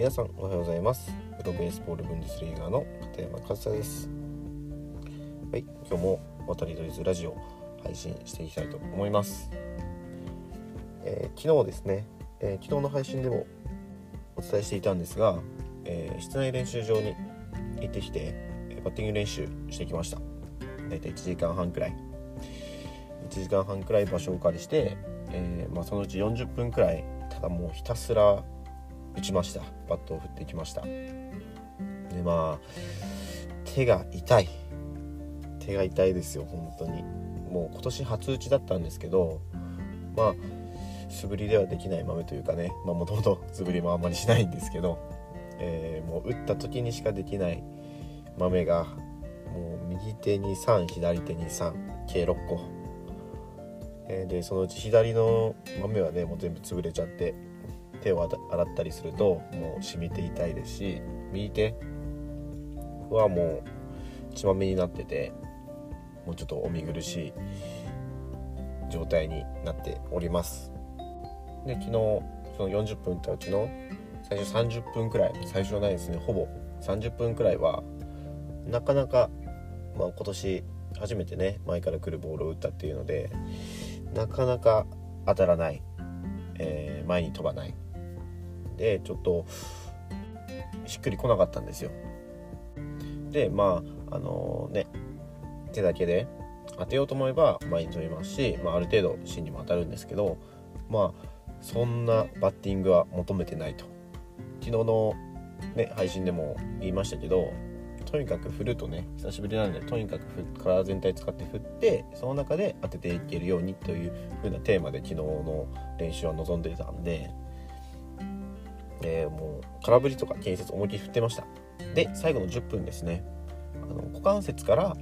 皆さんおはようございます。プロベースボールブンデスリーガーの片山和也です。はい今日も渡り鳥ズラジオ配信していきたいと思います、えー昨日ですね、えー昨日の配信でもお伝えしていたんですが、えー室内練習場に行ってきてえバッティング練習してきました。だいたい1時間半くらい。1時間半くらい場所をお借りして、えーまあ、そのうち40分くらいただもうひたすら打ちました。バットを振っていきました。でまあ手が痛い。手が痛いですよ本当に。もう今年初打ちだったんですけどまあ素振りではできない豆というかね。もともと素振りもあんまりしないんですけど、えーもう打った時にしかできない豆がもう右手に3左手に3計6個、えーでそのうち左の豆はねもう全部潰れちゃって手を洗ったりするともう染みて痛いですし右手はもう血まめになっててもうちょっとお見苦しい状態になっております。で昨日その40分ったうちの最初30分くらい最初はないですねほぼ。30分くらいはなかなか、まあ、今年初めてね前から来るボールを打ったっていうのでなかなか当たらない、えー前に飛ばない。でちょっとしっくりこなかったんですよ。でまああのね手だけで当てようと思えば前に飛びますし、まあ、ある程度芯にも当たるんですけどまあそんなバッティングは求めてないと。昨日の、ね、配信でも言いましたけどとにかく振るとね久しぶりなんでとにかく体全体使って振ってその中で当てていけるようにという風なテーマで昨日の練習は望んでいたんで、えーもう空振りとか建設思いっきり振ってました。で最後の10分ですね。あの股関節から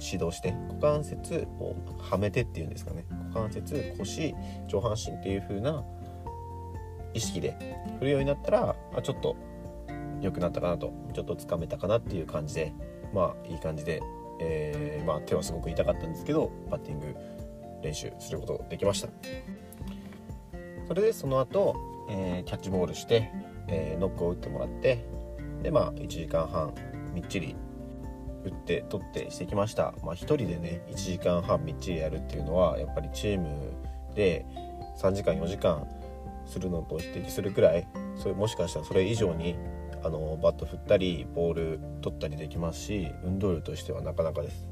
指導して股関節をはめてっていうんですかね。股関節腰上半身っていう風な意識で振るようになったらあちょっと良くなったかなと。ちょっとつかめたかなっていう感じでまあいい感じで、えーまあ、手はすごく痛かったんですけどバッティング練習することできました。それでその後、えーキャッチボールして、えーノックを打ってもらってでまあ1時間半みっちり打って取ってしてきました。まあ1人でね1時間半みっちりやるっていうのはやっぱりチームで3時間4時間するのと匹敵するくらいそれもしかしたらそれ以上にあのバット振ったりボール取ったりできますし運動量としてはなかなかです。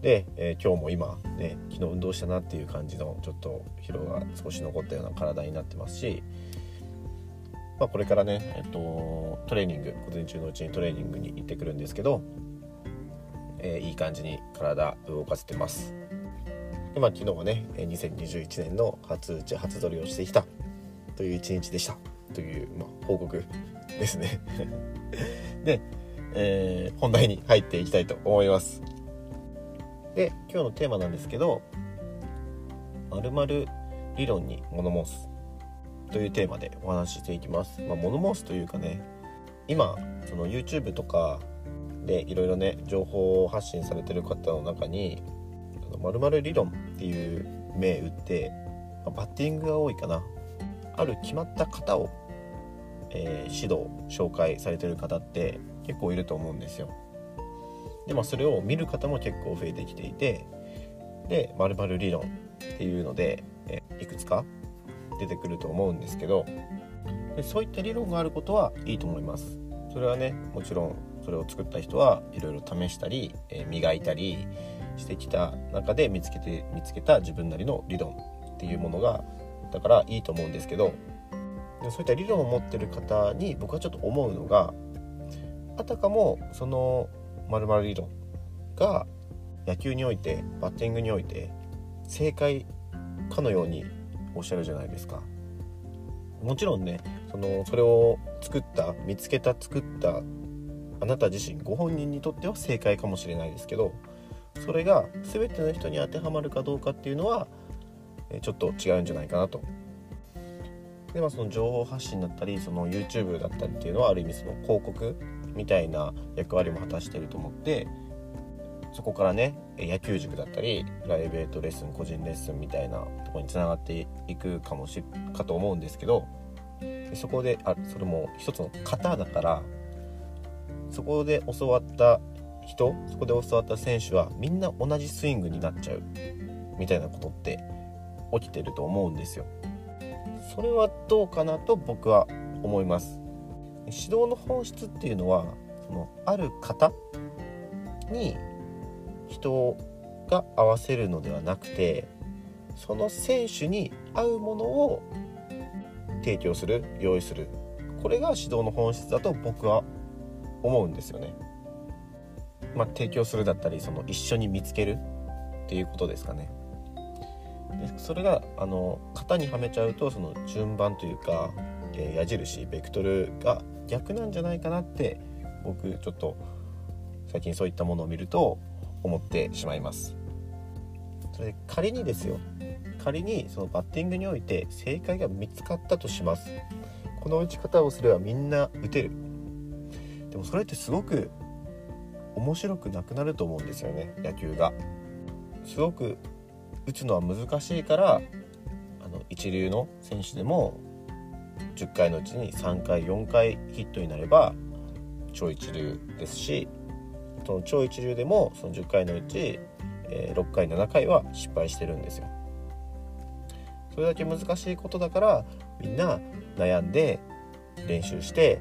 で、えー今日も今ね昨日運動したなっていう感じのちょっと疲労が少し残ったような体になってますし、まあ、これからね、えっと、トレーニング午前中のうちにトレーニングに行ってくるんですけど、えーいい感じに体動かせてます。でまあ昨日はね2021年の初打ち初取りをしてきたという一日でした。という、まあ、報告ですね。で、えー本題に入っていきたいと思います。で今日のテーマなんですけど「まる理論に物申す」というテーマでお話ししていきます、まあ、物申すというかね今その YouTube とかでいろいろね情報を発信されてる方の中に「まる理論」っていう銘打って、まあバッティングが多いかな。ある決まった型を、えー指導紹介されてる方って結構いると思うんですよ。でまあそれを見る方も結構増えてきていてで「まる理論」っていうので、えいくつか出てくると思うんですけどそういった理論があることはいいと思います。それはねもちろんそれを作った人はいろいろ試したり、え磨いたりしてきた中で見つけて見つけた自分なりの理論っていうものがだからいいと思うんですけどでそういった理論を持ってる方に僕はちょっと思うのがあたかもその〇〇理論が野球においてバッティングにおいて正解かのようにおっしゃるじゃないですか。もちろんねそのそれを作った見つけた作ったあなた自身ご本人にとっては正解かもしれないですけどそれが全ての人に当てはまるかどうかっていうのはちょっと違うんじゃないかなと。でまあその情報発信だったりその YouTube だったりっていうのはある意味その広告みたいな役割も果たしてると思ってそこからね野球塾だったりプライベートレッスン個人レッスンみたいなとこにつながっていくかもしかと思うんですけどそこであそれも一つの型だからそこで教わった人そこで教わった選手はみんな同じスイングになっちゃうみたいなことって起きてると思うんですよ。それはどうかなと僕は思います。指導の本質っていうのはそのある方に人が合わせるのではなくてその選手に合うものを提供する用意するこれが指導の本質だと僕は思うんですよね。まあ、提供するだったりその一緒に見つけるっていうことですかね。でそれがあの型にはめちゃうとその順番というか、えー、矢印ベクトルが逆なんじゃないかなって僕ちょっと最近そういったものを見ると思ってしまいます。それで仮にですよ。仮にそのバッティングにおいて正解が見つかったとします。この打ち方をすればみんな打てる。でもそれってすごく面白くなくなると思うんですよね。野球が。すごく打つのは難しいからあの一流の選手でも10回のうちに3回4回ヒットになれば超一流ですしその超一流でもその10回のうち、えー、6回7回は失敗してるんですよ。それだけ難しいことだからみんな悩んで練習して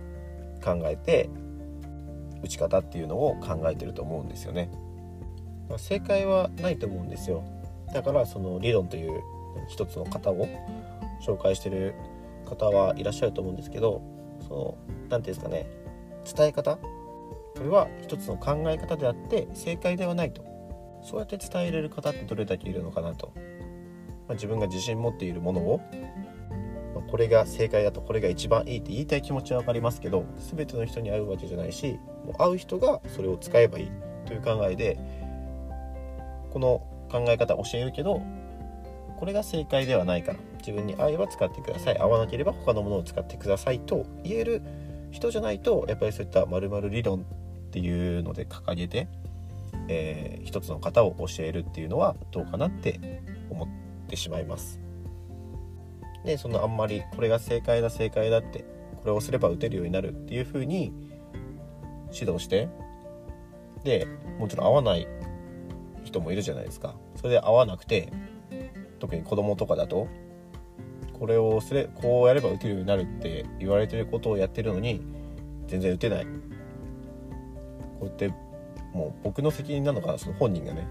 考えて打ち方っていうのを考えてると思うんですよね。まあ、正解はないと思うんですよ。だからその理論という一つの型を紹介してる方はいらっしゃると思うんですけどその何て言うんですかね伝え方これは一つの考え方であって正解ではないと。そうやって伝えれる方ってどれだけいるのかなと。まあ、自分が自信持っているものを、まあ、これが正解だとこれが一番いいって言いたい気持ちは分かりますけど全ての人に合うわけじゃないしもう合う人がそれを使えばいいという考えでこの考え方教えるけどこれが正解ではないから自分に合えば使ってください。合わなければ他のものを使ってくださいと言える人じゃないとやっぱりそういった〇〇理論っていうので掲げて、えー、一つの型を教えるっていうのはどうかなって思ってしまいます。でそのあんまりこれが正解だ正解だってこれをすれば打てるようになるっていう風に指導してでもちろん合わない人もいるじゃないですか。それで合わなくて特に子供とかだとこれをすれこうやれば打てるようになるって言われてることをやってるのに全然打てない。こうやってもう僕の責任なのかなその本人がね。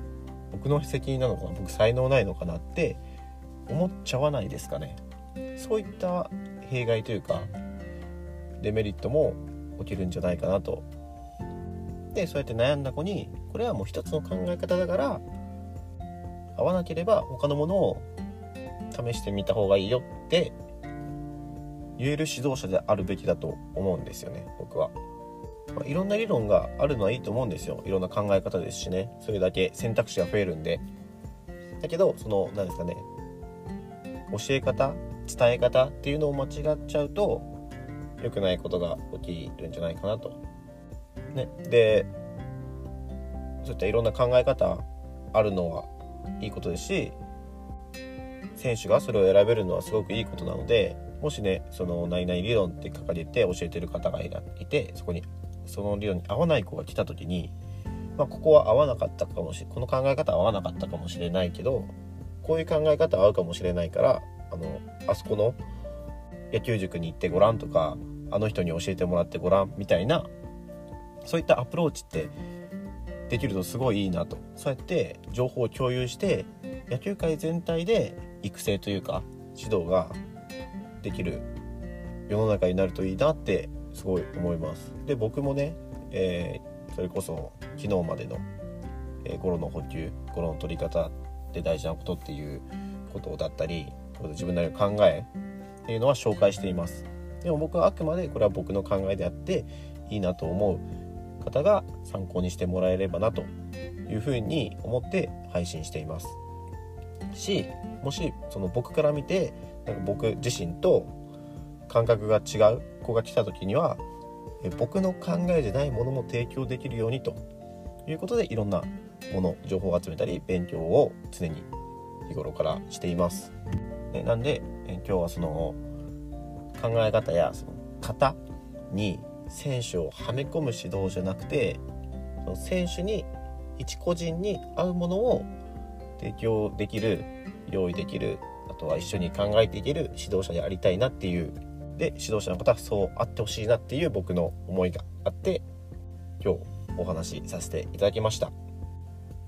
僕の責任なのかな僕才能ないのかなって思っちゃわないですかね。そういった弊害というかデメリットも起きるんじゃないかなと。でそうやって悩んだ子にこれはもう一つの考え方だから合わなければ他のものを試してみた方がいいよって言える指導者であるべきだと思うんですよね僕は。まあ、いろんな理論があるのはいいと思うんですよ。いろんな考え方ですしね。それだけ選択肢が増えるんで。だけどその何ですかね。教え方伝え方っていうのを間違っちゃうと良くないことが起きるんじゃないかなと。ね、でそういったいろんな考え方あるのはいいことですし選手がそれを選べるのはすごくいいことなのでもしねその何々理論って書かれて教えてる方がいてそこにその理論に合わない子が来た時に、まあ、ここは合わなかったかもしれこの考え方合わなかったかもしれないけどこういう考え方合うかもしれないからあのあそこの野球塾に行ってごらんとかあの人に教えてもらってごらんみたいなそういったアプローチってできるとすごいいいなと。そうやって情報を共有して野球界全体で育成というか指導ができる世の中になるといいなってすごい思います。で僕もね、えー、それこそ昨日までの、えー、ゴロの補給ゴロの取り方で大事なことっていうことだったり自分なりの考えっていうのは紹介しています。でも僕はあくまでこれは僕の考えであっていいなと思う方が参考にしてもらえればなというふうに思って配信しています。しもしその僕から見てなんか僕自身と感覚が違う子が来た時には僕の考えじゃないものも提供できるようにということでいろんなもの情報を集めたり勉強を常に日頃からしています。なんで今日はその考え方やその型に選手をはめ込む指導じゃなくてその選手に一個人に合うものを提供できる用意できるあとは一緒に考えていける指導者でありたいなっていうで指導者の方はそうあってほしいなっていう僕の思いがあって今日お話しさせていただきました。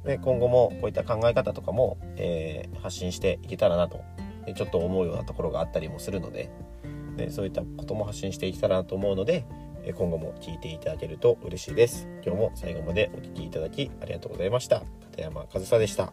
で今後もこういった考え方とかも、えー、発信していけたらなと。ちょっと思うようなところがあったりもするので。でそういったことも発信していけたらなと思うので今後も聞いていただけると嬉しいです。今日も最後までお聴きいただきありがとうございました。片山和沙でした。